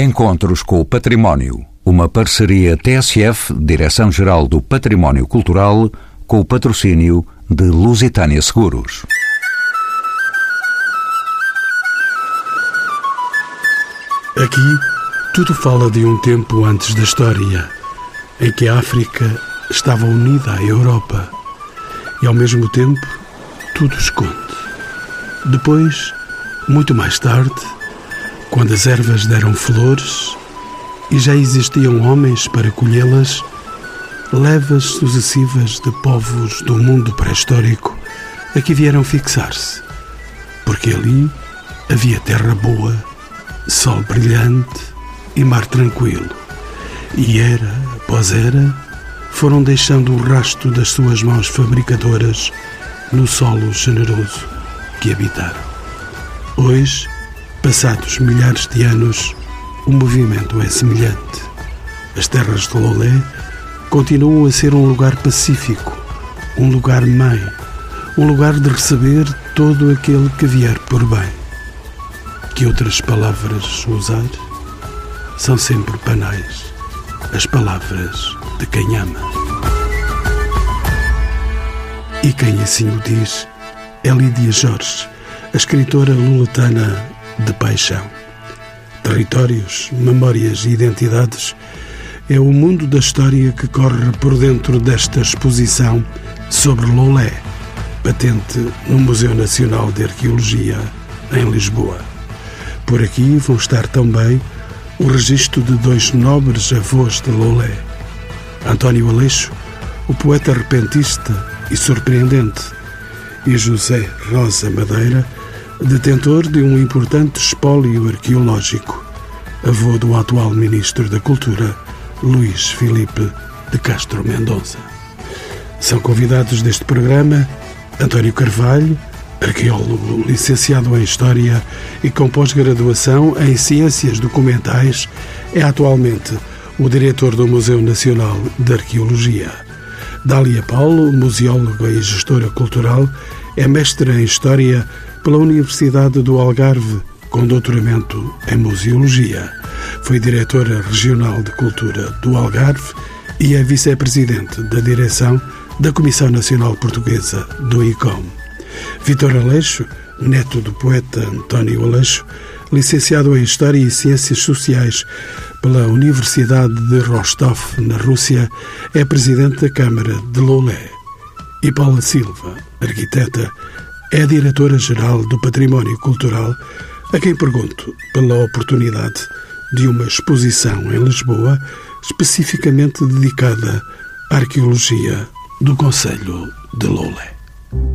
Encontros com o Património. Uma parceria TSF, Direção-Geral do Património Cultural, com o patrocínio de Lusitânia Seguros. Aqui, tudo fala de um tempo antes da história, em que a África estava unida à Europa e, ao mesmo tempo, tudo esconde. Depois, muito mais tarde, quando as ervas deram flores e já existiam homens para colhê-las, levas sucessivas de povos do mundo pré-histórico aqui vieram fixar-se, porque ali havia terra boa, sol brilhante e mar tranquilo. E era, após era, foram deixando o rasto das suas mãos fabricadoras no solo generoso que habitaram. Hoje, Passados milhares de anos, o movimento é semelhante. As terras de Lolé continuam a ser um lugar pacífico, um lugar mãe, um lugar de receber todo aquele que vier por bem. Que outras palavras usar? São sempre banais, as palavras de quem ama. E quem assim o diz é Lídia Jorge, a escritora luletana de paixão. Territórios, memórias e identidades é o mundo da história que corre por dentro desta exposição sobre Lolé, patente no Museu Nacional de Arqueologia, em Lisboa. Por aqui vão estar também o registro de dois nobres avós de Lolé. António Aleixo, o poeta repentista e surpreendente, e José Rosa Madeira, detentor de um importante espólio arqueológico, avô do atual Ministro da Cultura, Luís Filipe de Castro Mendonça. São convidados deste programa António Carvalho, arqueólogo licenciado em História e com pós-graduação em Ciências Documentais, é atualmente o diretor do Museu Nacional de Arqueologia. Dália Paulo, museóloga e gestora cultural, é mestre em História pela Universidade do Algarve, com doutoramento em Museologia. Foi diretora regional de Cultura do Algarve e é vice-presidente da direção da Comissão Nacional Portuguesa do ICOM. Vitor Aleixo, neto do poeta António Aleixo, licenciado em História e Ciências Sociais pela Universidade de Rostov, na Rússia, é presidente da Câmara de Lolé. E Paula Silva, arquiteta, é a diretora-geral do Património Cultural, a quem pergunto pela oportunidade de uma exposição em Lisboa especificamente dedicada à arqueologia do Conselho de Loulé.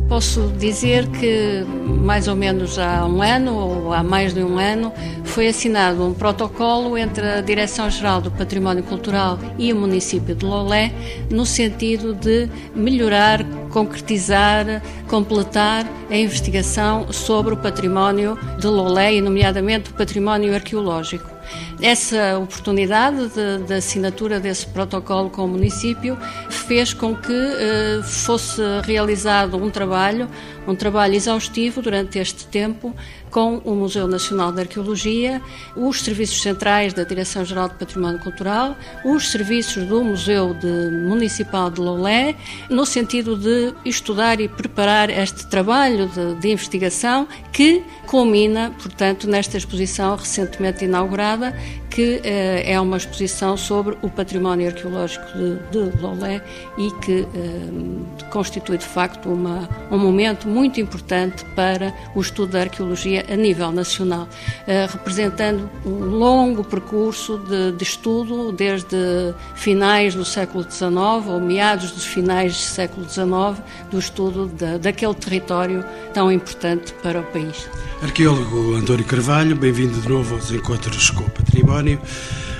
Posso dizer que mais ou menos há um ano ou há mais de um ano foi assinado um protocolo entre a Direção-Geral do Património Cultural e o município de Lolé no sentido de melhorar, concretizar, completar a investigação sobre o património de Lolé e nomeadamente o património arqueológico. Essa oportunidade de, de, assinatura desse protocolo com o município fez com que eh, fosse realizado um trabalho, um trabalho exaustivo durante este tempo, com o Museu Nacional de Arqueologia, os serviços centrais da Direção-Geral de Património Cultural, os serviços do Museu de Municipal de Lolé, no sentido de estudar e preparar este trabalho de, de investigação que culmina, portanto, nesta exposição recentemente inaugurada, que eh, é uma exposição sobre o património arqueológico de, de Lolé e que eh, constitui, de facto, uma, um momento muito importante para o estudo da arqueologia a nível nacional, eh, representando um longo percurso de, de, estudo desde finais do século XIX ou meados dos finais do século XIX, do estudo de, daquele território tão importante para o país. Arqueólogo António Carvalho, bem-vindo de novo aos Encontros com o.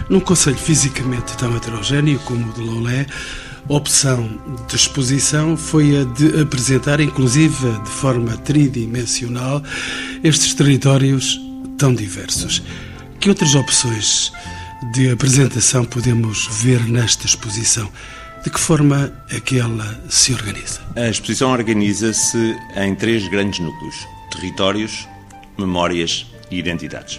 Num conselho fisicamente tão heterogéneo como o de Lolé, a opção de exposição foi a de apresentar, inclusive de forma tridimensional, estes territórios tão diversos. Que outras opções de apresentação podemos ver nesta exposição? De que forma é que ela se organiza? A exposição organiza-se em três grandes núcleos: territórios, memórias e identidades.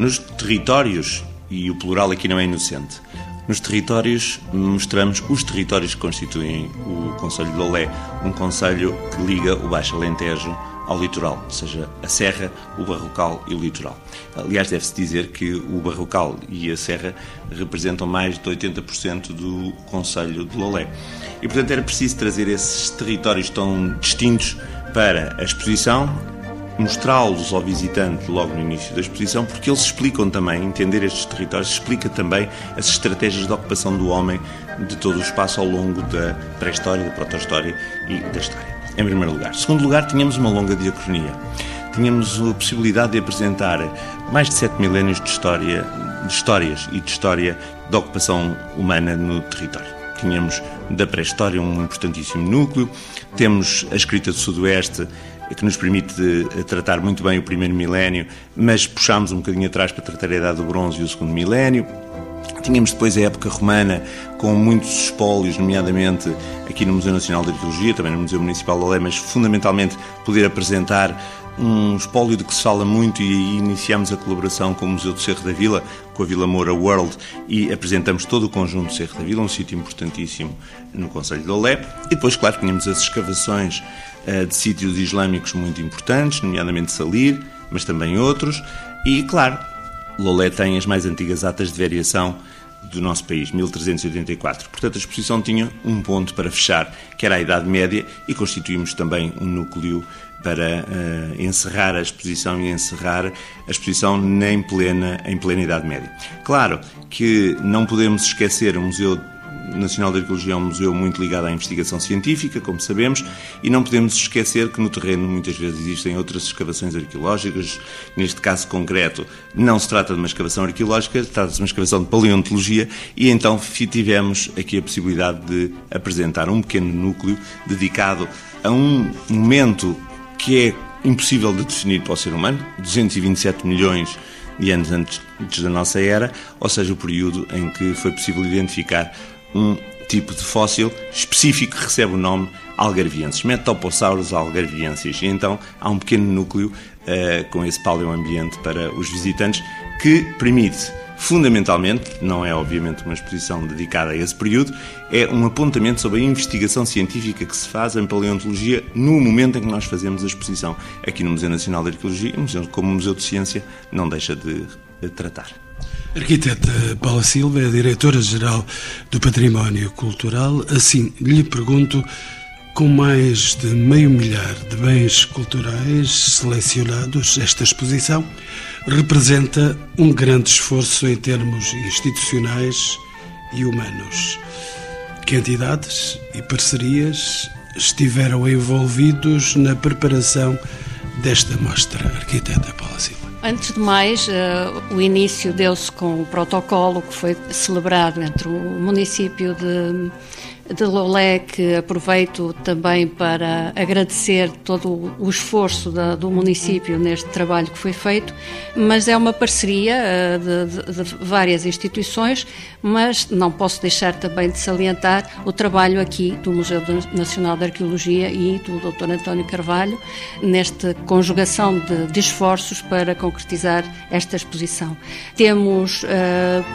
Nos territórios e o plural aqui não é inocente. Nos territórios, mostramos os territórios que constituem o Conselho de Lolé, um conselho que liga o Baixo Alentejo ao litoral, ou seja, a Serra, o Barrocal e o litoral. Aliás, deve-se dizer que o Barrocal e a Serra representam mais de 80% do Conselho de Lolé. E, portanto, era preciso trazer esses territórios tão distintos para a exposição mostrá-los ao visitante logo no início da exposição, porque eles explicam também, entender estes territórios, explica também as estratégias de ocupação do homem de todo o espaço ao longo da pré-história, da proto-história e da história. Em primeiro lugar. Em segundo lugar, tínhamos uma longa diacronia. Tínhamos a possibilidade de apresentar mais de sete milénios de história, de histórias e de história da ocupação humana no território. Tínhamos da pré-história um importantíssimo núcleo, temos a escrita do Sudoeste que nos permite eh, tratar muito bem o primeiro milénio, mas puxámos um bocadinho atrás para tratar a Idade do Bronze e o segundo milénio. Tínhamos depois a época romana com muitos espólios, nomeadamente aqui no Museu Nacional de Arqueologia, também no Museu Municipal de Alé, mas fundamentalmente poder apresentar um espólio de que se fala muito e aí iniciamos a colaboração com o Museu do Cerro da Vila, com a Vila Moura World e apresentamos todo o conjunto do Cerro da Vila, um sítio importantíssimo no Conselho de Olé. E depois, claro, tínhamos as escavações uh, de sítios islâmicos muito importantes, nomeadamente Salir, mas também outros. E, claro, Lolé tem as mais antigas atas de variação do nosso país, 1384. Portanto, a exposição tinha um ponto para fechar, que era a Idade Média, e constituímos também um núcleo para uh, encerrar a exposição e encerrar a exposição em plena, em plena Idade Média. Claro que não podemos esquecer o Museu Nacional de Arqueologia é um museu muito ligado à investigação científica, como sabemos, e não podemos esquecer que no terreno muitas vezes existem outras escavações arqueológicas. Neste caso concreto, não se trata de uma escavação arqueológica, trata-se de uma escavação de paleontologia, e então tivemos aqui a possibilidade de apresentar um pequeno núcleo dedicado a um momento que é impossível de definir para o ser humano, 227 milhões de anos antes, da nossa era, ou seja, o período em que foi possível identificar um tipo de fóssil específico que recebe o nome algarvienses, Metoposaurus algarviensis. E então há um pequeno núcleo uh, com esse paleoambiente para os visitantes que permite fundamentalmente, não é obviamente uma exposição dedicada a esse período, é um apontamento sobre a investigação científica que se faz em paleontologia no momento em que nós fazemos a exposição. Aqui no Museu Nacional de Arqueologia, como Museu de Ciência, não deixa de tratar. Arquiteta Paula Silva é diretora-geral do Património Cultural. Assim, lhe pergunto, com mais de meio milhar de bens culturais selecionados, esta exposição representa um grande esforço em termos institucionais e humanos. Que entidades e parcerias estiveram envolvidos na preparação desta mostra, arquiteta Paula Silva? Antes de mais, uh, o início deu-se com o protocolo que foi celebrado entre o município de de Lolé, que aproveito também para agradecer todo o esforço da, do município neste trabalho que foi feito, mas é uma parceria uh, de, de, de, várias instituições, mas não posso deixar também de salientar o trabalho aqui do Museu Nacional de Arqueologia e do Dr. António Carvalho, nesta conjugação de, de esforços para concretizar esta exposição. Temos uh,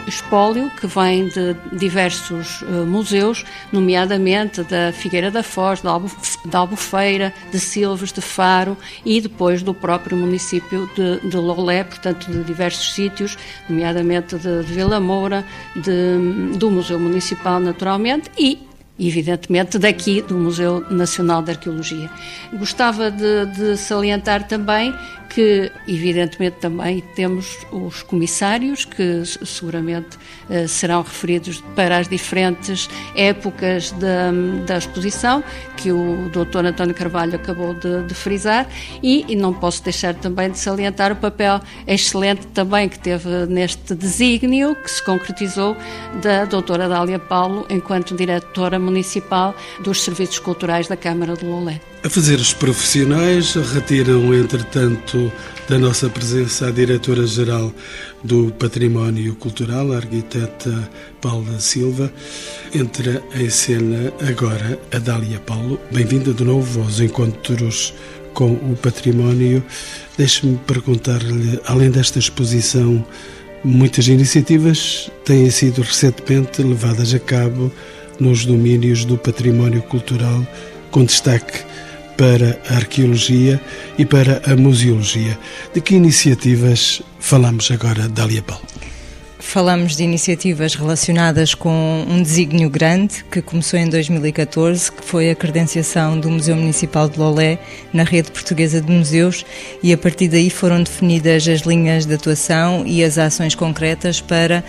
espólio que vem de diversos uh, museus, nomeadamente da Figueira da Foz, da Albufeira, de Silves, de Faro e depois do próprio município de, de Lolé, portanto de diversos sítios, nomeadamente de, de Vila Moura, de, do Museu Municipal naturalmente e evidentemente daqui do Museu Nacional de Arqueologia. Gostava de, de salientar também que, evidentemente, também temos os comissários, que seguramente eh, serão referidos para as diferentes épocas da, da exposição, que o Dr. António Carvalho acabou de, de frisar, e, e, não posso deixar também de salientar o papel excelente também que teve neste desígnio, que se concretizou da doutora Dália Paulo, enquanto diretora municipal dos Serviços Culturais da Câmara de Lolé. A fazer os profissionais, retiram, entretanto, da nossa presença a diretora-geral do Património Cultural, a arquiteta Paula Silva. Entra em cena agora a Dália Paulo. Bem-vinda de novo aos encontros com o património. Deixe-me perguntar-lhe, além desta exposição Muitas iniciativas têm sido recentemente levadas a cabo nos domínios do património cultural, com destaque para a arqueologia e para a museologia. De que iniciativas falamos agora, Dália Paulo? Falamos de iniciativas relacionadas com um desígnio grande que começou em 2014, que foi a credenciação do Museu Municipal de Lolé na rede portuguesa de museus e a partir daí foram definidas as linhas de atuação e as ações concretas para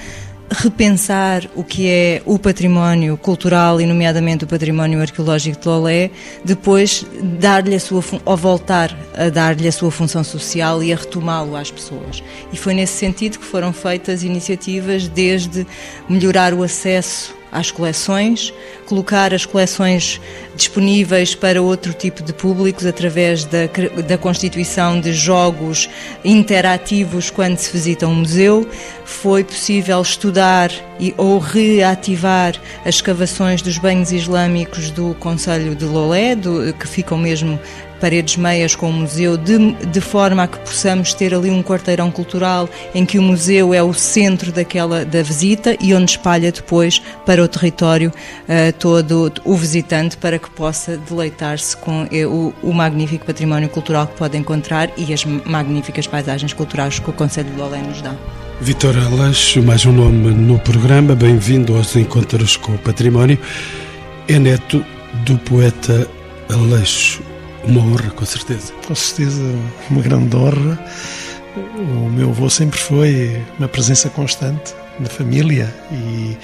repensar o que é o património cultural e, nomeadamente, o património arqueológico de Lolé, depois dar-lhe a sua ou voltar a dar-lhe a sua função social e a retomá-lo às pessoas. E foi nesse sentido que foram feitas iniciativas desde melhorar o acesso às coleções, colocar as coleções disponíveis para outro tipo de públicos através da, da constituição de jogos interativos quando se visita um museu. Foi possível estudar e, ou reativar as escavações dos banhos islâmicos do Conselho de Lolé, do, que ficam mesmo paredes meias com o museu, de, de forma a que possamos ter ali um quarteirão cultural em que o museu é o centro daquela da visita e onde espalha depois para o território uh, todo o visitante para que possa deleitar-se com uh, o, o, magnífico património cultural que pode encontrar e as magníficas paisagens culturais que o Conselho de Lolé nos dá. Vitor Aleixo, mais um nome no programa, bem-vindo aos Encontros com o Património. É neto do poeta Aleixo. Uma honra, com certeza. Com certeza, uma grande honra. O meu avô sempre foi uma presença constante na família e,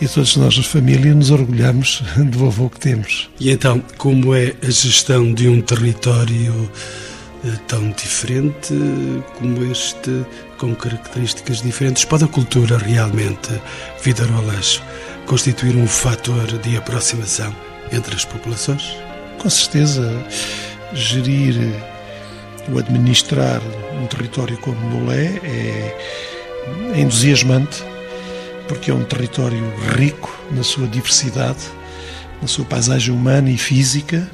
e todos nós na família nos orgulhamos do avô que temos. E então, como é a gestão de um território eh, tão diferente como este, com características diferentes? Pode a cultura realmente, Vida Aleixo, constituir um fator de aproximação entre as populações? Com certeza, gerir ou administrar um território como Lolé é, entusiasmante, porque é um território rico na sua diversidade, na sua paisagem humana e física,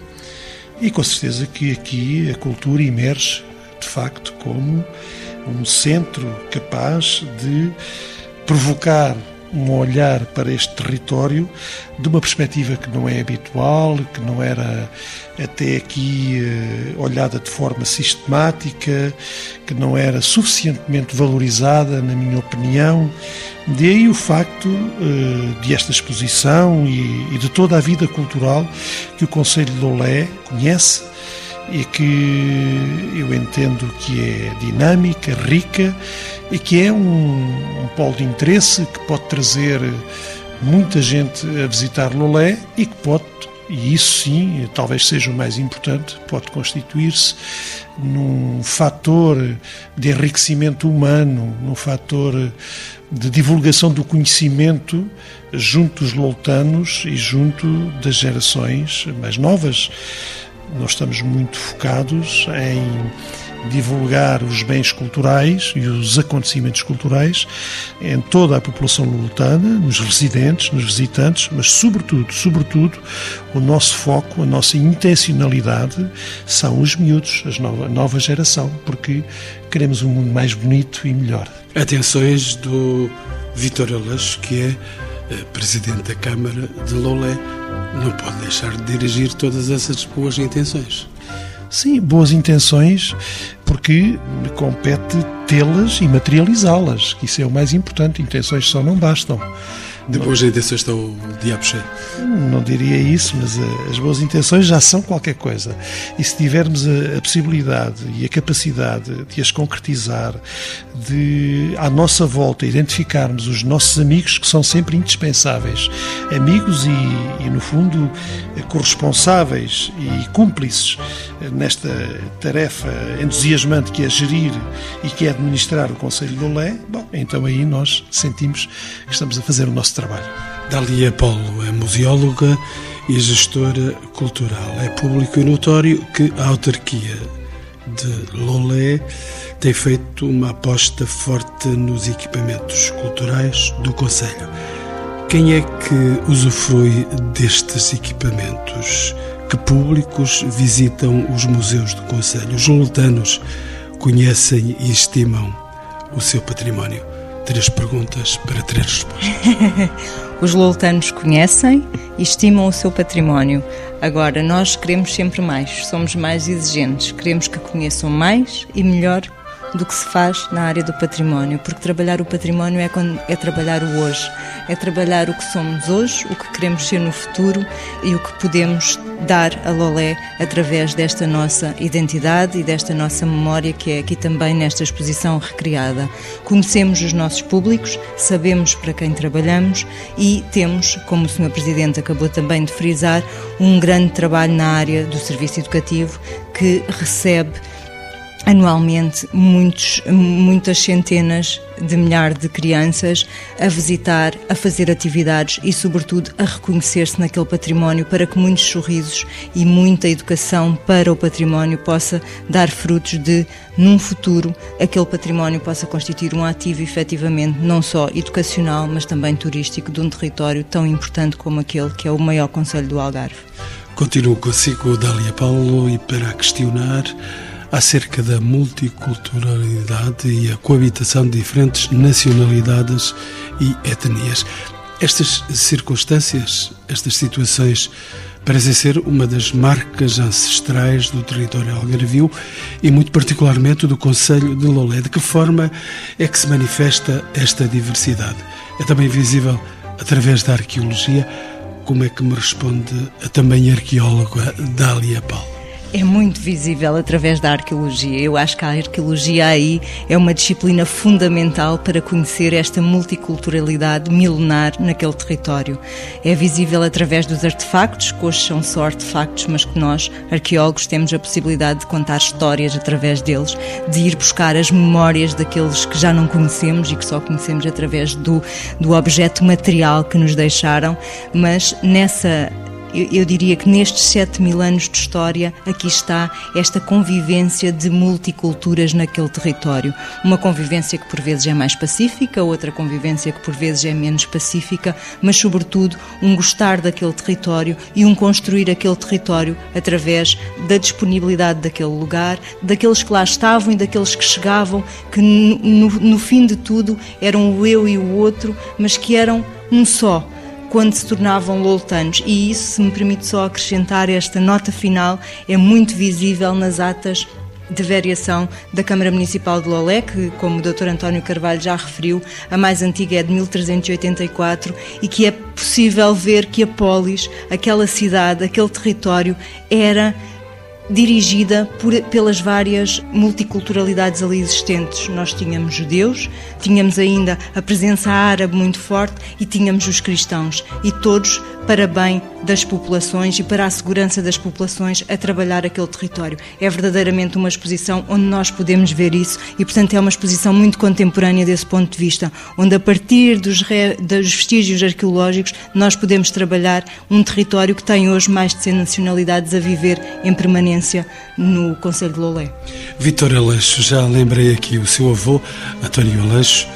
e com certeza que aqui a cultura emerge, de facto, como um centro capaz de provocar um olhar para este território de uma perspectiva que não é habitual, que não era até aqui eh, olhada de forma sistemática, que não era suficientemente valorizada, na minha opinião. Daí o facto eh, de esta exposição e de toda a vida cultural que o Conselho de Lolé conhece e que eu entendo que é dinâmica, rica e que é um, um polo de interesse que pode trazer muita gente a visitar Lolé e que pode, e isso sim, talvez seja o mais importante, pode constituir-se num fator de enriquecimento humano, num fator de divulgação do conhecimento junto dos loltanos e junto das gerações mais novas. Nós estamos muito focados em divulgar os bens culturais e os acontecimentos culturais em toda a população lulutana, nos residentes, nos visitantes, mas sobretudo, sobretudo, o nosso foco, a nossa intencionalidade são os miúdos, a nova, nova geração, porque queremos um mundo mais bonito e melhor. Atenções do Vítor Aleixo, que é eh, presidente da Câmara de Lolé não pode deixar de dirigir todas essas boas intenções. Sim, boas intenções, porque me compete tê-las e materializá-las, que isso é o mais importante. Intenções só não bastam. De boas intenções está o diabo cheio. Não diria isso, mas eh, as boas intenções já são qualquer coisa. E se tivermos a, possibilidade e a capacidade de as concretizar, de à nossa volta identificarmos os nossos amigos que são sempre indispensáveis, amigos e, e no fundo corresponsáveis e cúmplices eh, nesta tarefa entusiasmante que é gerir e que é administrar o Conselho do Lé, bom, então aí nós sentimos que estamos a fazer o nosso trabalho. Dália Paulo é museóloga e gestora cultural. É público e notório que a autarquia de Lolé tem feito uma aposta forte nos equipamentos culturais do Conselho. Quem é que usufrui destes equipamentos? Que públicos visitam os museus do Conselho? Os loletanos conhecem e estimam o seu património. Três perguntas para três respostas. Os loltanos conhecem e estimam o seu património. Agora, nós queremos sempre mais, somos mais exigentes, queremos que conheçam mais e melhor do que se faz na área do património, porque trabalhar o património é, quando, é trabalhar o hoje, é trabalhar o que somos hoje, o que queremos ser no futuro e o que podemos dar a Lolé através desta nossa identidade e desta nossa memória que é aqui também nesta exposição recriada. Conhecemos os nossos públicos, sabemos para quem trabalhamos e temos, como o Sr. Presidente acabou também de frisar, um grande trabalho na área do serviço educativo que recebe anualmente muitos, muitas centenas de milhares de crianças a visitar, a fazer atividades e, sobretudo, a reconhecer-se naquele património para que muitos sorrisos e muita educação para o património possa dar frutos de, num futuro, aquele património possa constituir um ativo efetivamente não só educacional, mas também turístico de um território tão importante como aquele que é o maior Conselho do Algarve. Continuo consigo, Dália Paulo, e para questionar acerca da multiculturalidade e a coabitação de diferentes nacionalidades e etnias. Estas circunstâncias, estas situações, parecem ser uma das marcas ancestrais do território algarvio e, muito particularmente, do Conselho de Lolé. De que forma é que se manifesta esta diversidade? É também visível através da arqueologia? Como é que me responde a também arqueóloga Dália Paulo? É muito visível através da arqueologia. Eu acho que a arqueologia aí é uma disciplina fundamental para conhecer esta multiculturalidade milenar naquele território. É visível através dos artefactos, que hoje são só artefactos, mas que nós, arqueólogos, temos a possibilidade de contar histórias através deles, de ir buscar as memórias daqueles que já não conhecemos e que só conhecemos através do, do objeto material que nos deixaram, mas nessa eu, eu, diria que nestes 7 mil anos de história, aqui está esta convivência de multiculturas naquele território. Uma convivência que por vezes é mais pacífica, outra convivência que por vezes é menos pacífica, mas sobretudo um gostar daquele território e um construir aquele território através da disponibilidade daquele lugar, daqueles que lá estavam e daqueles que chegavam, que no, no, fim de tudo eram o eu e o outro, mas que eram um só quando se tornavam loltanos. E isso, se me permite só acrescentar esta nota final, é muito visível nas atas de variação da Câmara Municipal de Lolé, que, como o Dr. António Carvalho já referiu, a mais antiga é de 1384 e que é possível ver que a polis, aquela cidade, aquele território, era dirigida por, pelas várias multiculturalidades ali existentes. Nós tínhamos judeus, tínhamos ainda a presença árabe muito forte e tínhamos os cristãos. E todos para bem das populações e para a segurança das populações a trabalhar aquele território. É verdadeiramente uma exposição onde nós podemos ver isso e, portanto, é uma exposição muito contemporânea desse ponto de vista, onde a partir dos, re... dos vestígios arqueológicos nós podemos trabalhar um território que tem hoje mais de 100 nacionalidades a viver em permanência no Conselho de Lolé. Vitor Aleixo, já lembrei aqui o seu avô, António Aleixo,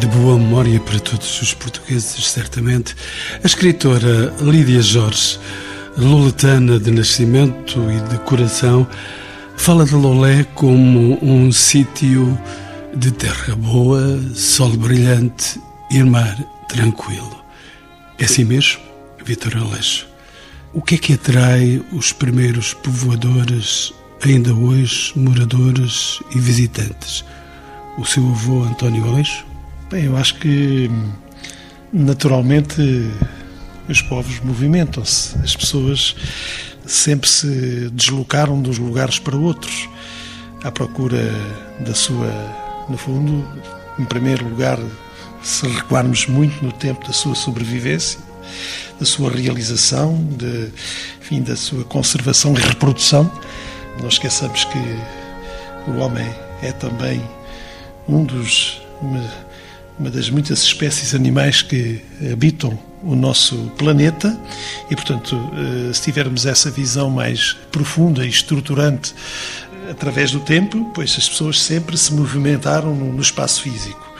de boa memória para todos os portugueses, certamente. A escritora Lídia Jorge, luletana de nascimento e de coração, fala de Lolé como um sítio de terra boa, sol brilhante e mar tranquilo. É assim mesmo, Vitor Aleixo? O que é que atrai os primeiros povoadores, ainda hoje moradores e visitantes? O seu avô António Aleixo? Bem, eu acho que naturalmente os povos movimentam-se, as pessoas sempre se deslocaram dos lugares para outros à procura da sua, no fundo, em primeiro lugar, se recuarmos muito no tempo da sua sobrevivência, da sua realização, de, enfim, da sua conservação e reprodução. Não esqueçamos que o homem é também um dos uma das muitas espécies animais que habitam o nosso planeta e, portanto, eh, se tivermos essa visão mais profunda e estruturante através do tempo, pois as pessoas sempre se movimentaram no espaço físico.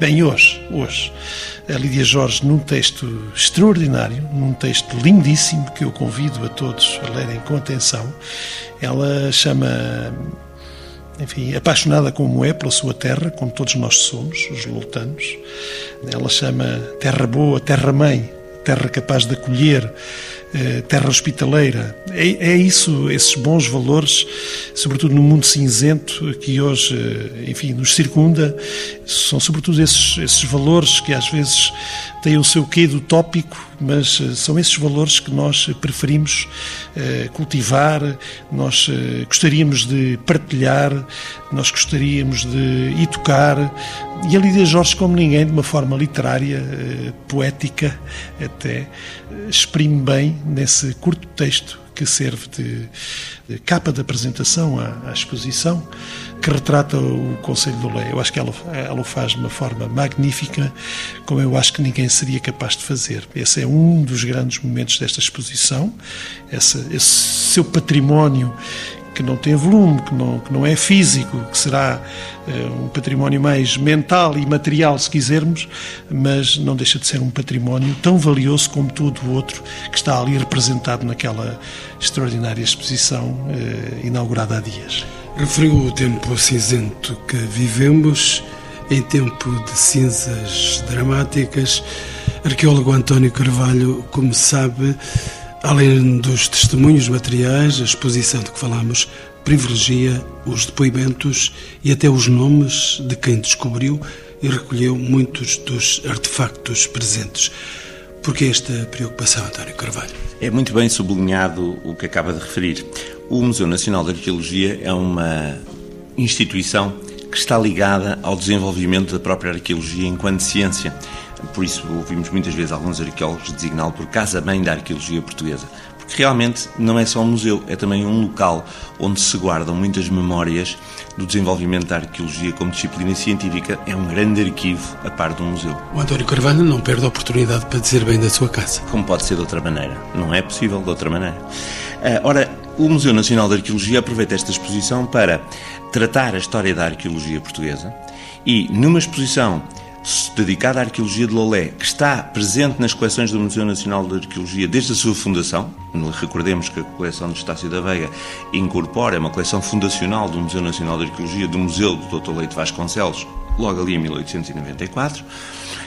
Bem, hoje, hoje, a Lídia Jorge, num texto extraordinário, num texto lindíssimo que eu convido a todos a lerem com atenção, ela chama enfim, apaixonada como é pela sua terra, como todos nós somos, os lutanos. Ela chama terra boa, terra mãe, terra capaz de acolher, terra hospitaleira. É, é, isso, esses bons valores, sobretudo no mundo cinzento que hoje, eh, enfim, nos circunda, são sobretudo esses, esses valores que às vezes têm o seu quê do tópico, mas eh, são esses valores que nós preferimos cultivar, nós gostaríamos de partilhar, nós gostaríamos de educar. E a Lídia Jorge, como ninguém, de uma forma literária, poética até, exprime bem nesse curto texto que serve de, de capa de apresentação à, à, exposição, que retrata o Conselho do Lei. Eu acho que ela, ela o faz de uma forma magnífica, como eu acho que ninguém seria capaz de fazer. Esse é um dos grandes momentos desta exposição, esse, esse seu património que não tem volume, que não, que não é físico, que será uh, um património mais mental e material, se quisermos, mas não deixa de ser um património tão valioso como todo o outro que está ali representado naquela extraordinária exposição uh, inaugurada há dias. Referiu o tempo cinzento que vivemos, em tempo de cinzas dramáticas. Arqueólogo António Carvalho, como sabe, Além dos testemunhos materiais, a exposição de que falamos privilegia os depoimentos e até os nomes de quem descobriu e recolheu muitos dos artefactos presentes. Por que esta preocupação, António Carvalho? É muito bem sublinhado o que acaba de referir. O Museu Nacional de Arqueologia é uma instituição que está ligada ao desenvolvimento da própria arqueologia enquanto ciência. Por isso ouvimos muitas vezes alguns arqueólogos designá-lo por casa-mãe da arqueologia portuguesa. Porque realmente não é só um museu, é também um local onde se guardam muitas memórias do desenvolvimento da arqueologia como disciplina científica. É um grande arquivo a par de um museu. O António Carvalho não perde a oportunidade para dizer bem da sua casa. Como pode ser de outra maneira? Não é possível de outra maneira. Ah, ora, o Museu Nacional de Arqueologia aproveita esta exposição para tratar a história da arqueologia portuguesa e, numa exposição dedicada à arqueologia de Lolé, que está presente nas coleções do Museu Nacional de Arqueologia desde a sua fundação. Recordemos que a coleção de Estácio da Veiga incorpora é uma coleção fundacional do Museu Nacional de Arqueologia do Museu do Dr. Leite Vasconcelos, logo ali em 1894.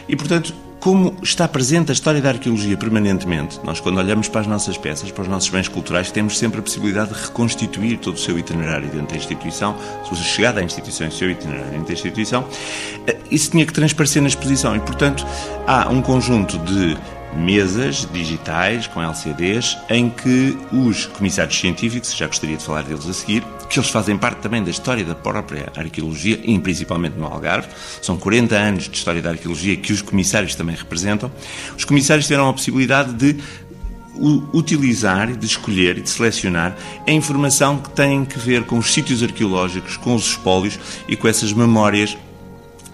E, portanto, como está presente a história da arqueologia permanentemente, nós, quando olhamos para as nossas peças, para os nossos bens culturais, temos sempre a possibilidade de reconstituir todo o seu itinerário dentro da instituição, você chegar à instituição e o seu itinerário dentro da instituição, eh, isso tinha que transparecer na exposição. E, portanto, há um conjunto de mesas digitais com LCDs em que os comissários científicos, já gostaria de falar deles a seguir, que eles fazem parte também da história da própria arqueologia, e principalmente no Algarve, são 40 anos de história da arqueologia que os comissários também representam. Os comissários tiveram a possibilidade de utilizar, de escolher e de selecionar a informação que tem que ver com os sítios arqueológicos, com os espólios e com essas memórias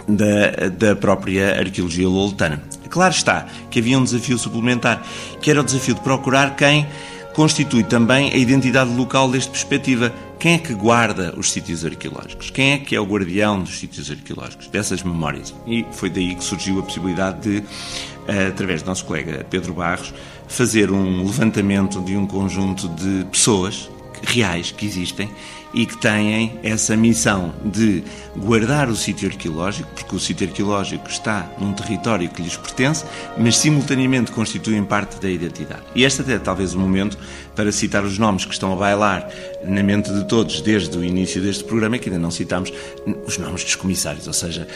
da, da própria arqueologia loletana. Claro está que havia um desafio suplementar, que era o desafio de procurar quem constitui também a identidade local desta perspectiva. Quem é que guarda os sítios arqueológicos? Quem é que é o guardião dos sítios arqueológicos, dessas memórias? E foi daí que surgiu a possibilidade de, eh, através do nosso colega Pedro Barros, fazer um levantamento de um conjunto de pessoas reais que existem e que têm essa missão de guardar o sítio arqueológico, porque o sítio arqueológico está num território que lhes pertence, mas simultaneamente constituem parte da identidade. E este até é talvez o momento para citar os nomes que estão a bailar na mente de todos desde o início deste programa, que ainda não citamos os nomes dos comissários, ou seja,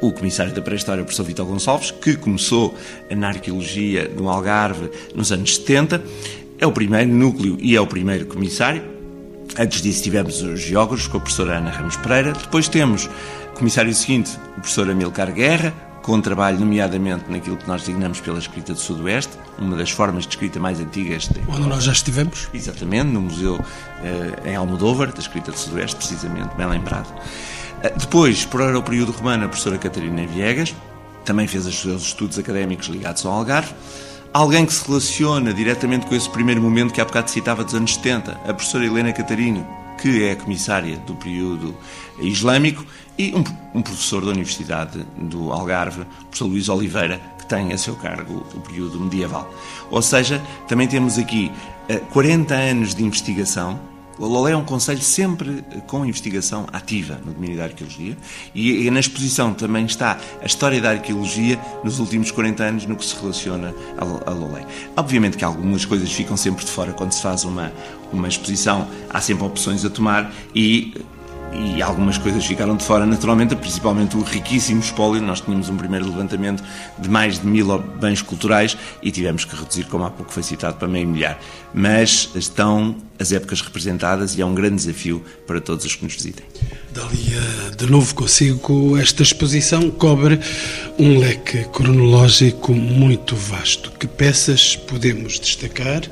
o comissário da pré-história, o professor Vitor Gonçalves, que começou na arqueologia no Algarve nos anos 70, é o primeiro núcleo e é o primeiro comissário, Antes disso tivemos os geógrafos com a professora Ana Ramos Pereira. Depois temos o comissário seguinte, o professor Amilcar Guerra, com trabalho nomeadamente naquilo que nós designamos pela escrita do Sudoeste, uma das formas de escrita mais antigas. De... Onde nós já estivemos? Exatamente, no Museu eh, em Almodóvar, da escrita do Sudoeste, precisamente, bem lembrado. Eh, depois, por o período romano, a professora Catarina Viegas, também fez os seus estudos académicos ligados ao Algarve alguém que se relaciona diretamente com esse primeiro momento que há bocado citava dos anos 70, a professora Helena Catarino, que é a comissária do período islâmico, e um, um professor da Universidade do Algarve, o professor Luís Oliveira, que tem a seu cargo o período medieval. Ou seja, também temos aqui uh, eh, 40 anos de investigação O Lolé é um conselho sempre com investigação ativa no domínio da arqueologia e, na exposição também está a história da arqueologia nos últimos 40 anos no que se relaciona a Lolé. Obviamente que algumas coisas ficam sempre de fora quando se faz uma, uma exposição, há sempre opções a tomar e e algumas coisas ficaram de fora, naturalmente, principalmente o riquíssimo espólio. Nós tínhamos um primeiro levantamento de mais de mil bens culturais e tivemos que reduzir, como há pouco foi citado, para meio milhar. Mas estão as épocas representadas e é um grande desafio para todos os que nos visitem. Dália, de novo consigo, esta exposição cobre um leque cronológico muito vasto. Que peças podemos destacar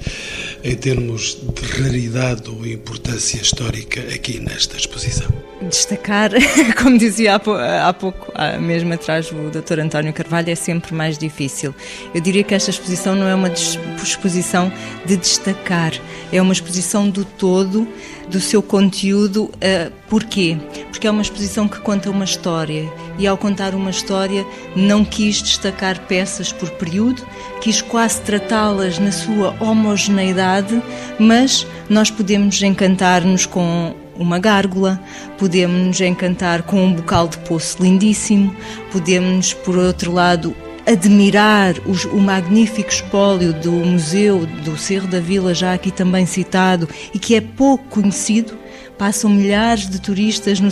em termos de raridade ou importância histórica aqui nesta exposição? Destacar, como dizia há pouco, mesmo atrás o Dr. António Carvalho, é sempre mais difícil. Eu diria que esta exposição não é uma exposição de destacar, é uma exposição do todo, do seu conteúdo. Uh, porquê? Porque é uma exposição que conta uma história e, ao contar uma história, não quis destacar peças por período, quis quase tratá-las na sua homogeneidade, mas nós podemos encantar-nos com uma gárgula, podemos nos encantar com um bocal de poço lindíssimo, podemos, por outro lado, admirar os, o magnífico espólio do Museu do Cerro da Vila, já aqui também citado, e que é pouco conhecido. Passam milhares de turistas no,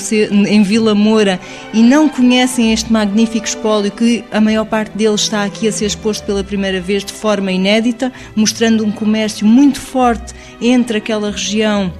em Vila Moura e não conhecem este magnífico espólio que a maior parte deles está aqui a ser exposto pela primeira vez de forma inédita, mostrando um comércio muito forte entre aquela região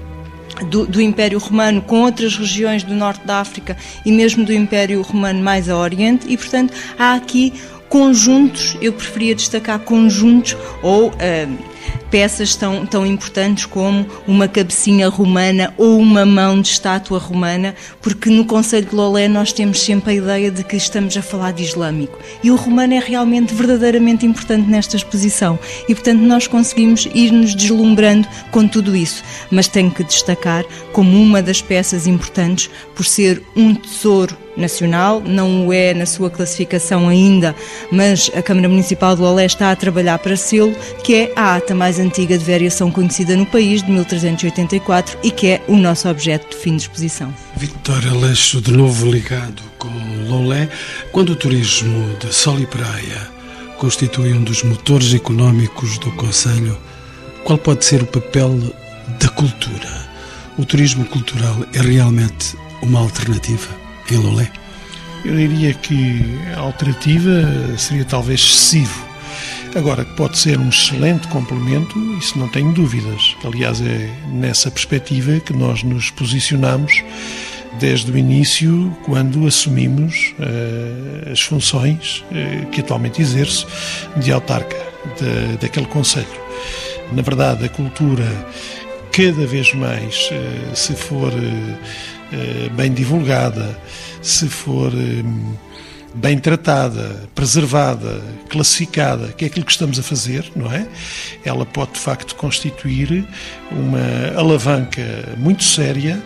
do, do, Império Romano com outras regiões do norte da África e mesmo do Império Romano mais a Oriente, e portanto há aqui conjuntos, eu preferia destacar conjuntos ou uh, peças tão, tão importantes como uma cabecinha romana ou uma mão de estátua romana, porque no Conselho de Lolé nós temos sempre a ideia de que estamos a falar de islâmico. E o romano é realmente verdadeiramente importante nesta exposição. E, portanto, nós conseguimos ir-nos deslumbrando com tudo isso. Mas tenho que destacar como uma das peças importantes por ser um tesouro nacional, não o é na sua classificação ainda, mas a Câmara Municipal de Lolé está a trabalhar para sê-lo, que é a ata mais antiga de variação conhecida no país, de 1384, e que é o nosso objeto de fim de exposição. Vitória Leixo, de novo ligado com Lolé, quando o turismo de sol e praia constitui um dos motores económicos do Conselho, qual pode ser o papel da cultura? O turismo cultural é realmente uma alternativa Eu diria que a alternativa seria talvez excessivo Agora, pode ser um excelente complemento, isso não tenho dúvidas. Aliás, é nessa perspectiva que nós nos posicionamos desde o início, quando assumimos uh, as funções uh, que atualmente exerço de autarca de, daquele Conselho. Na verdade, a cultura, cada vez mais, uh, se for bem divulgada, se for bem tratada, preservada, classificada, que é aquilo que estamos a fazer, não é? Ela pode de facto constituir uma alavanca muito séria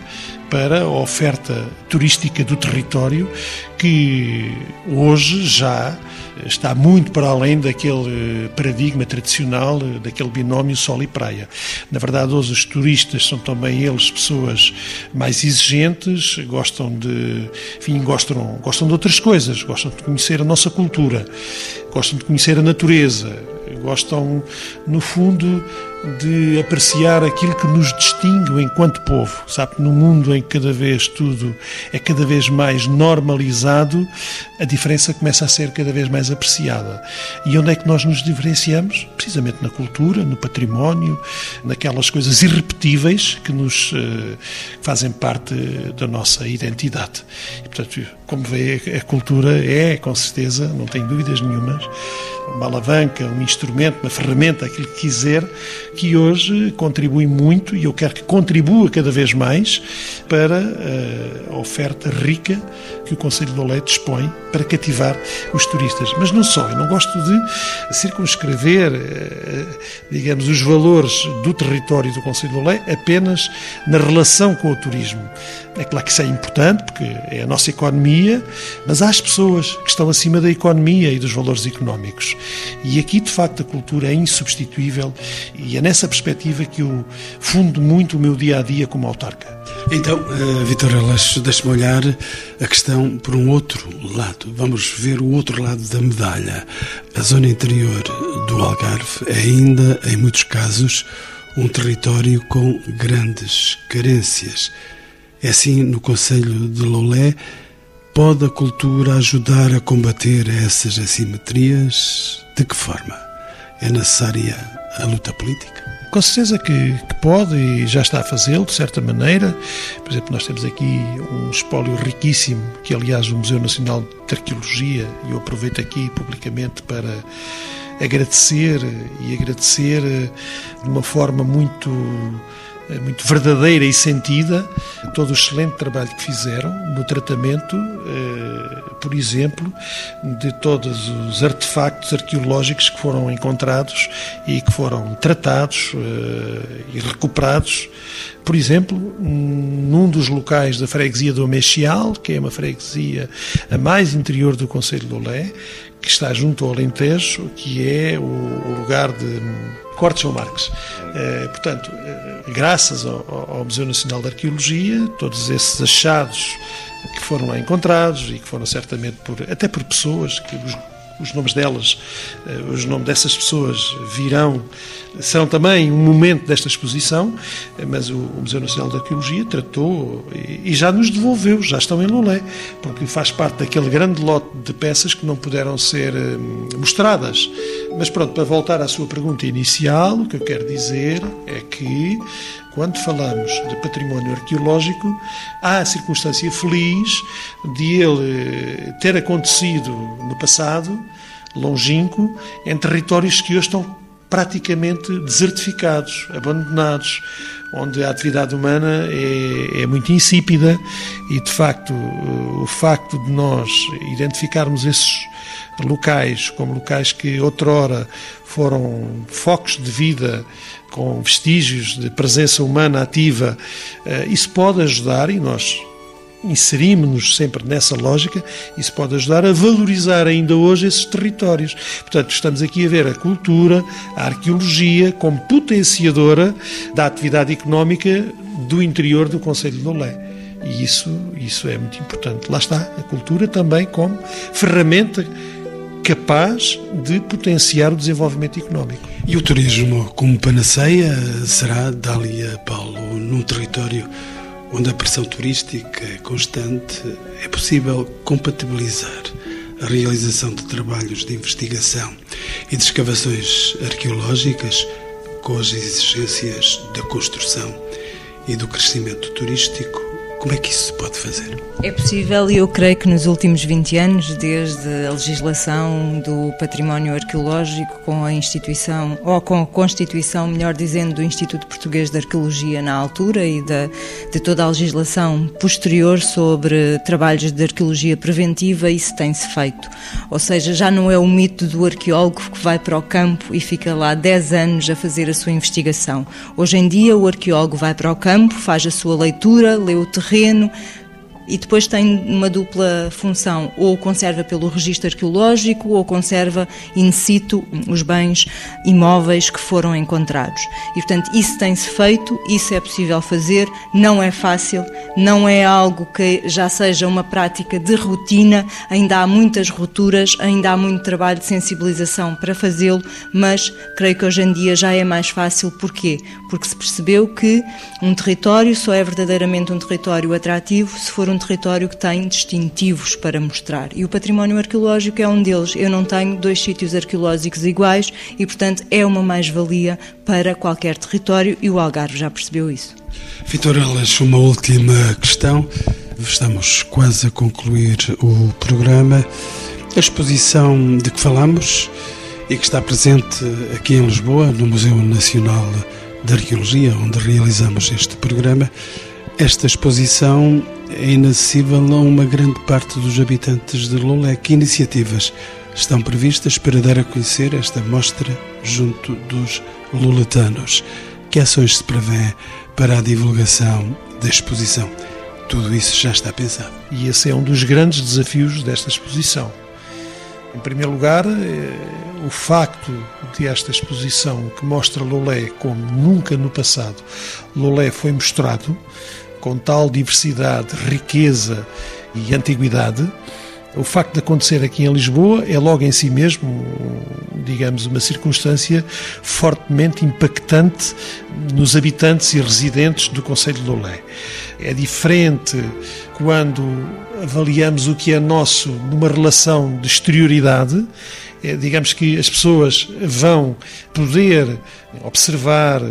para a oferta turística do território que hoje já está muito para além daquele paradigma tradicional, daquele binómio sol e praia. Na verdade, hoje os turistas são também eles pessoas mais exigentes, gostam de, enfim, gostam, gostam de outras coisas, gostam de conhecer a nossa cultura, gostam de conhecer a natureza, gostam, no fundo, de apreciar aquilo que nos distingue enquanto povo. Sabe, no mundo em que cada vez tudo é cada vez mais normalizado, a diferença começa a ser cada vez mais apreciada. E onde é que nós nos diferenciamos? Precisamente na cultura, no património, naquelas coisas irrepetíveis que nos uh, fazem parte da nossa identidade. E, portanto, como vê, a cultura é, com certeza, não tenho dúvidas nenhumas, uma alavanca, um instrumento, uma ferramenta, aquilo que quiser, que hoje contribui muito e eu quero que contribua cada vez mais para eh, a oferta rica que o Conselho de Olé dispõe para cativar os turistas. Mas não só, eu não gosto de circunscrever, eh, digamos, os valores do território do Conselho de Olé apenas na relação com o turismo. É claro que isso é importante, porque é a nossa economia, mas há as pessoas que estão acima da economia e dos valores económicos. E aqui, de facto, a cultura é insubstituível e é nessa perspectiva que eu fundo muito o meu dia a dia como autarca. Então, uh, Vitor Elas, deixe-me olhar a questão por um outro lado. Vamos ver o outro lado da medalha. A zona interior do Algarve é ainda, em muitos casos, um território com grandes carências. É assim no Conselho de Loulé. Pode a cultura ajudar a combater essas assimetrias? De que forma? É necessária a luta política? Com certeza que, que, pode e já está a fazê-lo, de certa maneira. Por exemplo, nós temos aqui um espólio riquíssimo, que aliás o Museu Nacional de Arqueologia, e eu aproveito aqui publicamente para agradecer e agradecer eh, de uma forma muito muito verdadeira e sentida todo o excelente trabalho que fizeram no tratamento, eh, por exemplo, de todos os artefactos arqueológicos que foram encontrados e que foram tratados e recuperados. Por exemplo, num dos locais da freguesia do Mexial, que é uma freguesia a mais interior do Conselho de Olé, que está junto ao Alentejo, que é o, lugar de Cortes São Marques. Eh, portanto, eh, graças ao, ao, Museu Nacional de Arqueologia, todos esses achados que foram lá encontrados e que foram certamente por, até por pessoas que os os nomes delas, eh, os nomes dessas pessoas virão, serão também um momento desta exposição, eh, mas o Museu Nacional de Arqueologia tratou e já nos devolveu, já estão em Lolé, porque faz parte daquele grande lote de peças que não puderam ser eh, mostradas. Mas pronto, para voltar à sua pergunta inicial, o que eu quero dizer é que quando falamos de património arqueológico, há a circunstância feliz de ele ter acontecido no passado, longínquo, em territórios que hoje estão praticamente desertificados, abandonados, onde a atividade humana é, é, muito insípida e, de facto, o facto de nós identificarmos esses locais como locais que outrora foram focos de vida com vestígios de presença humana ativa, eh, isso pode ajudar, e nós inserimos-nos sempre nessa lógica, isso pode ajudar a valorizar ainda hoje esses territórios. Portanto, estamos aqui a ver a cultura, a arqueologia como potenciadora da atividade económica do interior do Conselho de Olé. E isso, isso é muito importante. Lá está, a cultura também como ferramenta capaz de potenciar o desenvolvimento económico. E o turismo como panaceia será, Dália Paulo, num território onde a pressão turística é constante, é possível compatibilizar a realização de trabalhos de investigação e de escavações arqueológicas com as exigências da construção e do crescimento turístico como é que isso se pode fazer? É possível e eu creio que nos últimos 20 anos, desde a legislação do património arqueológico com a instituição, ou com a constituição, melhor dizendo, do Instituto Português de Arqueologia na altura e da, de toda a legislação posterior sobre trabalhos de arqueologia preventiva, isso tem-se feito. Ou seja, já não é o mito do arqueólogo que vai para o campo e fica lá 10 anos a fazer a sua investigação. Hoje em dia, o arqueólogo vai para o campo, faz a sua leitura, lê o terreno, terreno e depois tem uma dupla função, ou conserva pelo registro arqueológico ou conserva in situ os bens imóveis que foram encontrados. E portanto, isso tem-se feito, isso é possível fazer, não é fácil, não é algo que já seja uma prática de rotina, ainda há muitas rupturas, ainda há muito trabalho de sensibilização para fazê-lo, mas creio que hoje em dia já é mais fácil. Porquê? Porque se percebeu que um território só é verdadeiramente um território atrativo se for um um território que tem distintivos para mostrar. E o património arqueológico é um deles. Eu não tenho dois sítios arqueológicos iguais e, portanto, é uma mais-valia para qualquer território e o Algarve já percebeu isso. Vitor Elas, uma última questão. Estamos quase a concluir o programa. A exposição de que falamos e que está presente aqui em Lisboa, no Museu Nacional de Arqueologia, onde realizamos este programa, esta exposição é inacessível a uma grande parte dos habitantes de Lolé. Que iniciativas estão previstas para dar a conhecer esta mostra junto dos luletanos? Que ações se prevê para a divulgação da exposição? Tudo isso já está pensado. E esse é um dos grandes desafios desta exposição. Em primeiro lugar, o facto de esta exposição que mostra Lolé como nunca no passado Lolé foi mostrado, com tal diversidade, riqueza e antiguidade, o facto de acontecer aqui em Lisboa é logo em si mesmo, digamos, uma circunstância fortemente impactante nos habitantes e residentes do Conselho de Lolé. É diferente quando avaliamos o que é nosso numa relação de exterioridade digamos que as pessoas vão poder observar,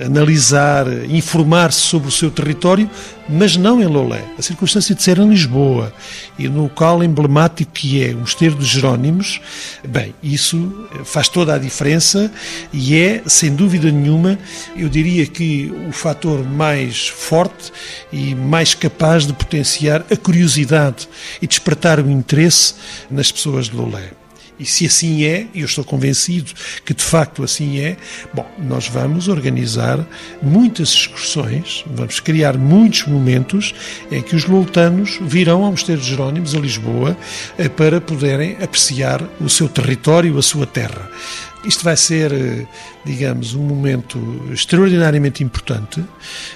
analisar, informar-se sobre o seu território, mas não em Lolé. A circunstância de ser em Lisboa e no local emblemático que é o Mosteiro dos Jerónimos, bem, isso faz toda a diferença e é, sem dúvida nenhuma, eu diria que o fator mais forte e mais capaz de potenciar a curiosidade e despertar o interesse nas pessoas de Lolé. E se assim é, e eu estou convencido que de facto assim é, bom, nós vamos organizar muitas excursões, vamos criar muitos momentos em que os loltanos virão ao Mosteiro de Jerónimos, a Lisboa, eh, para poderem apreciar o seu território, a sua terra. Isto vai ser, eh, digamos, um momento extraordinariamente importante.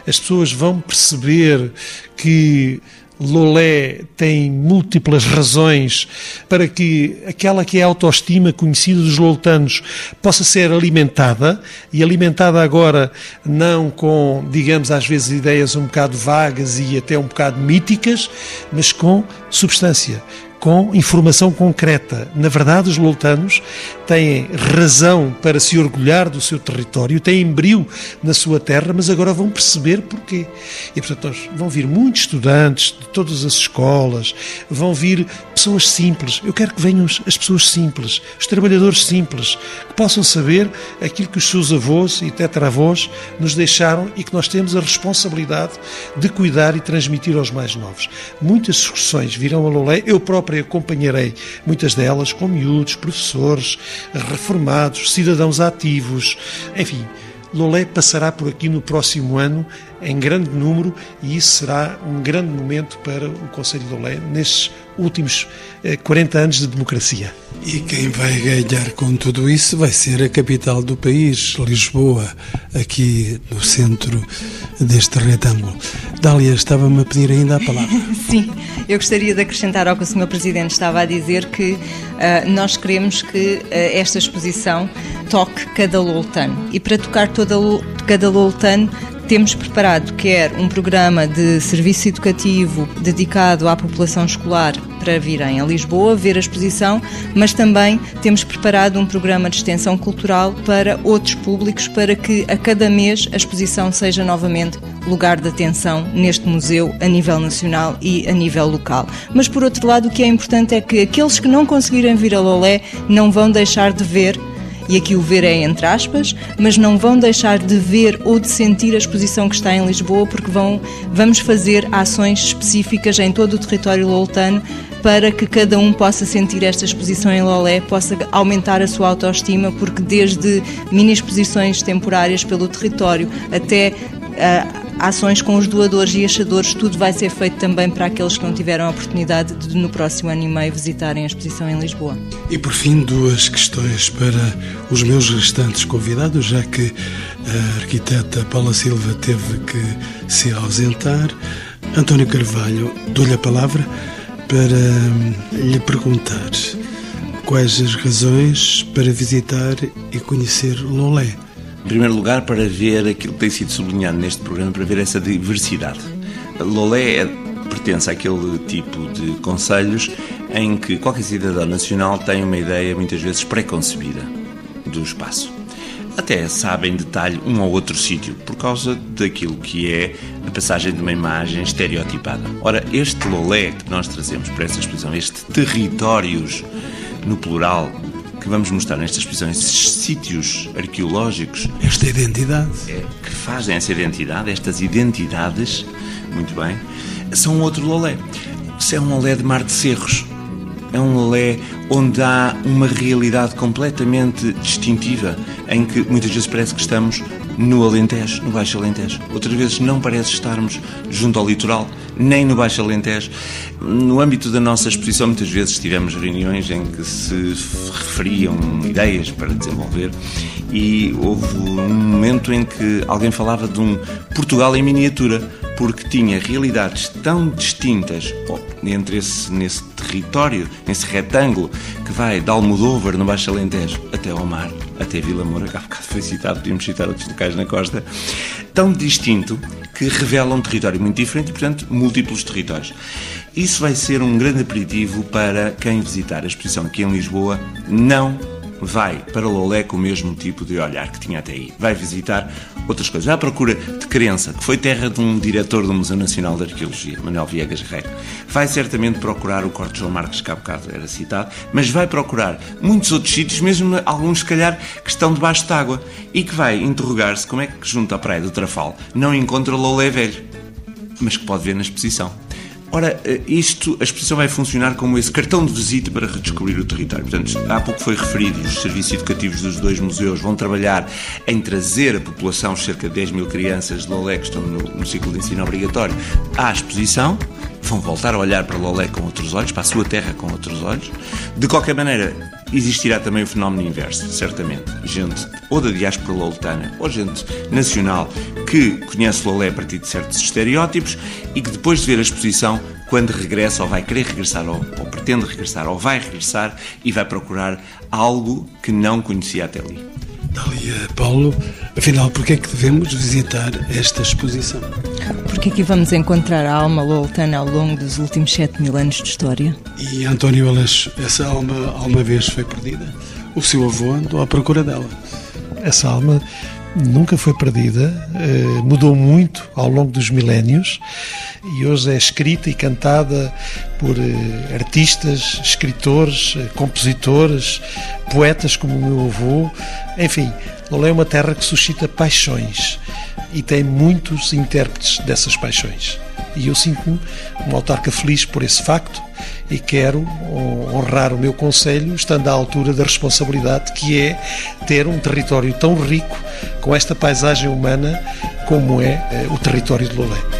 As pessoas vão perceber que Lolé tem múltiplas razões para que aquela que é a autoestima conhecida dos loltanos possa ser alimentada e alimentada agora não com, digamos, às vezes ideias um bocado vagas e até um bocado míticas, mas com substância, com informação concreta. Na verdade, os loltanos têm razão para se orgulhar do seu território, têm brio na sua terra, mas agora vão perceber porquê. E, portanto, vão vir muitos estudantes de todas as escolas, vão vir pessoas simples. Eu quero que venham as pessoas simples, os trabalhadores simples, que possam saber aquilo que os seus avós e tetravós nos deixaram e que nós temos a responsabilidade de cuidar e transmitir aos mais novos. Muitas discussões virão a Lolé, eu próprio própria acompanharei muitas delas com miúdos, professores, reformados, cidadãos ativos, enfim. Lolé passará por aqui no próximo ano em grande número e isso será um grande momento para o Conselho de Lolé nestes últimos 40 eh, anos de democracia. E quem vai ganhar com tudo isso vai ser a capital do país, Lisboa, aqui no centro deste retângulo. Dália, estava-me a pedir ainda a palavra. Sim, eu gostaria de acrescentar ao que o Sr. Presidente estava a dizer que uh, nós queremos que uh, esta exposição toque cada loltano. E para tocar toda, cada loltano temos preparado quer um programa de serviço educativo dedicado à população escolar para virem a Lisboa ver a exposição, mas também temos preparado um programa de extensão cultural para outros públicos para que a cada mês a exposição seja novamente lugar de atenção neste museu a nível nacional e a nível local. Mas por outro lado, o que é importante é que aqueles que não conseguirem vir a Lolé não vão deixar de ver e aqui o ver é entre aspas, mas não vão deixar de ver ou de sentir a exposição que está em Lisboa, porque vão, vamos fazer ações específicas em todo o território loltano para que cada um possa sentir esta exposição em Lolé, possa aumentar a sua autoestima, porque desde mini exposições temporárias pelo território até uh, ações com os doadores e achadores, tudo vai ser feito também para aqueles que não tiveram a oportunidade de no próximo ano e meio visitarem a exposição em Lisboa. E por fim, duas questões para os meus restantes convidados, já que a arquiteta Paula Silva teve que se ausentar. António Carvalho, dou-lhe a palavra para lhe perguntar quais as razões para visitar e conhecer Lolé. Em primeiro lugar, para ver aquilo que tem sido sublinhado neste programa, para ver essa diversidade. Lolé é, pertence àquele tipo de conselhos em que qualquer cidadão nacional tem uma ideia muitas vezes preconcebida do espaço. Até sabe em detalhe um ou outro sítio, por causa daquilo que é a passagem de uma imagem estereotipada. Ora, este Lolé que nós trazemos para esta exposição, este territórios no plural, que vamos mostrar nesta exposição, esses sítios arqueológicos. Esta identidade. É, que fazem essa identidade, estas identidades, muito bem, são outro lolé. Isso é um lolé de Mar de Cerros. É um lolé onde há uma realidade completamente distintiva, em que muitas vezes parece que estamos no Alentejo, no Baixo Alentejo. Outras vezes não parece estarmos junto ao litoral, nem no Baixo Alentejo. No âmbito da nossa exposição, muitas vezes tivemos reuniões em que se referiam ideias para desenvolver e houve um momento em que alguém falava de um Portugal em miniatura, porque tinha realidades tão distintas entre esse, nesse território, nesse retângulo que vai de Almodóvar, no Baixo Alentejo, até ao mar, até Vila Moura, que há bocado foi citado, podíamos citar outros locais na costa, tão distinto que revela um território muito diferente e, portanto, múltiplos territórios. Isso vai ser um grande aperitivo para quem visitar a exposição aqui em Lisboa, não vai para Lolé com o mesmo tipo de olhar que tinha até aí. Vai visitar outras coisas. À procura de crença, que foi terra de um diretor do Museu Nacional de Arqueologia, Manuel Viegas Guerreiro. Vai certamente procurar o Corte João Marques, que há bocado era citado, mas vai procurar muitos outros sítios, mesmo alguns, se calhar, que estão debaixo d'água, e que vai interrogar-se como é que, junto à praia do Trafal, não encontra Lolé velho, mas que pode ver na exposição. Ora, eh, isto, a exposição vai funcionar como esse cartão de visita para redescobrir o território. Portanto, há pouco foi referido, os serviços educativos dos dois museus vão trabalhar em trazer a população, cerca de 10 mil crianças de Lolé que estão no, no ciclo de ensino obrigatório, à exposição, vão voltar a olhar para Lolé com outros olhos, para a sua terra com outros olhos. De qualquer maneira, existirá também o fenómeno inverso, certamente. Gente ou da diáspora loletana ou gente nacional que conhece Lolé a partir de certos estereótipos e que depois de ver a exposição, quando regressa ou vai querer regressar ou, ou pretende regressar ou vai regressar e vai procurar algo que não conhecia até ali. Dália Paulo, afinal, porquê é que devemos visitar esta exposição? Porque aqui vamos encontrar a alma loletana ao longo dos últimos 7 mil anos de história. E António Aleixo, essa alma alguma vez foi perdida? O seu avô andou à procura dela. Essa alma nunca foi perdida, eh, mudou muito ao longo dos milénios e hoje é escrita e cantada por eh, artistas, escritores, eh, compositores, poetas como o meu avô. Enfim, Lolé é uma terra que suscita paixões e tem muitos intérpretes dessas paixões. E eu sinto-me uma autarca feliz por esse facto e quero honrar o meu conselho, estando à altura da responsabilidade que é ter um território tão rico com esta paisagem humana como é eh, o território de Lolé.